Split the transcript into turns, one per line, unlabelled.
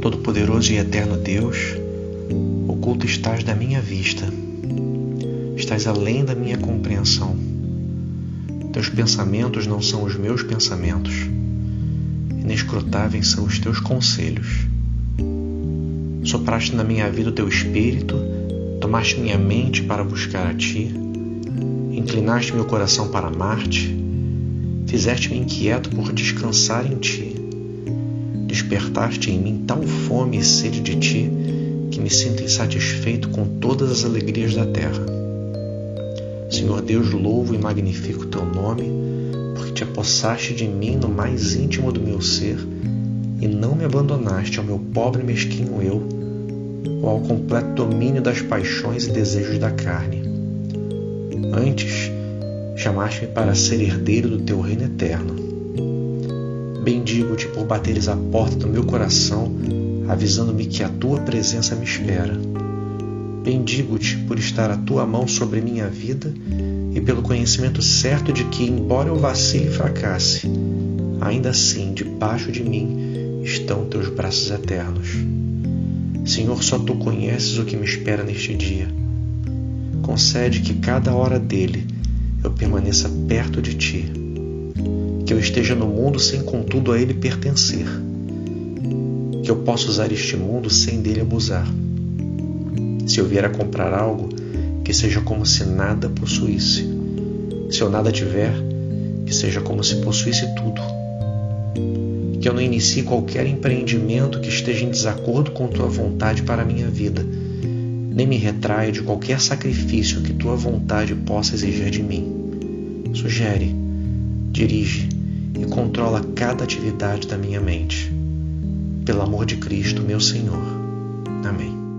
Todo-Poderoso e Eterno Deus, oculto estás da minha vista, estás além da minha compreensão. Teus pensamentos não são os meus pensamentos, inescrutáveis são os teus conselhos. Sopraste na minha vida o teu espírito, tomaste minha mente para buscar a ti, inclinaste meu coração para amar-te, fizeste-me inquieto por descansar em ti Despertaste em mim tal fome e sede de ti que me sinto insatisfeito com todas as alegrias da terra. Senhor Deus, louvo e magnifico teu nome, porque te apossaste de mim no mais íntimo do meu ser e não me abandonaste ao meu pobre e mesquinho eu, ou ao completo domínio das paixões e desejos da carne. Antes, chamaste-me para ser herdeiro do teu reino eterno Bendigo-te por bateres a porta do meu coração, avisando-me que a tua presença me espera. Bendigo-te por estar a tua mão sobre minha vida e pelo conhecimento certo de que, embora eu vacile e fracasse, ainda assim debaixo de mim estão teus braços eternos. Senhor, só tu conheces o que me espera neste dia. Concede que cada hora dele eu permaneça perto de ti que eu esteja no mundo sem contudo a ele pertencer, que eu possa usar este mundo sem dele abusar. Se eu vier a comprar algo, que seja como se nada possuísse. Se eu nada tiver, que seja como se possuísse tudo. Que eu não inicie qualquer empreendimento que esteja em desacordo com tua vontade para a minha vida, nem me retraia de qualquer sacrifício que tua vontade possa exigir de mim. Sugere, dirige, e controla cada atividade da minha mente. Pelo amor de Cristo, meu Senhor. Amém.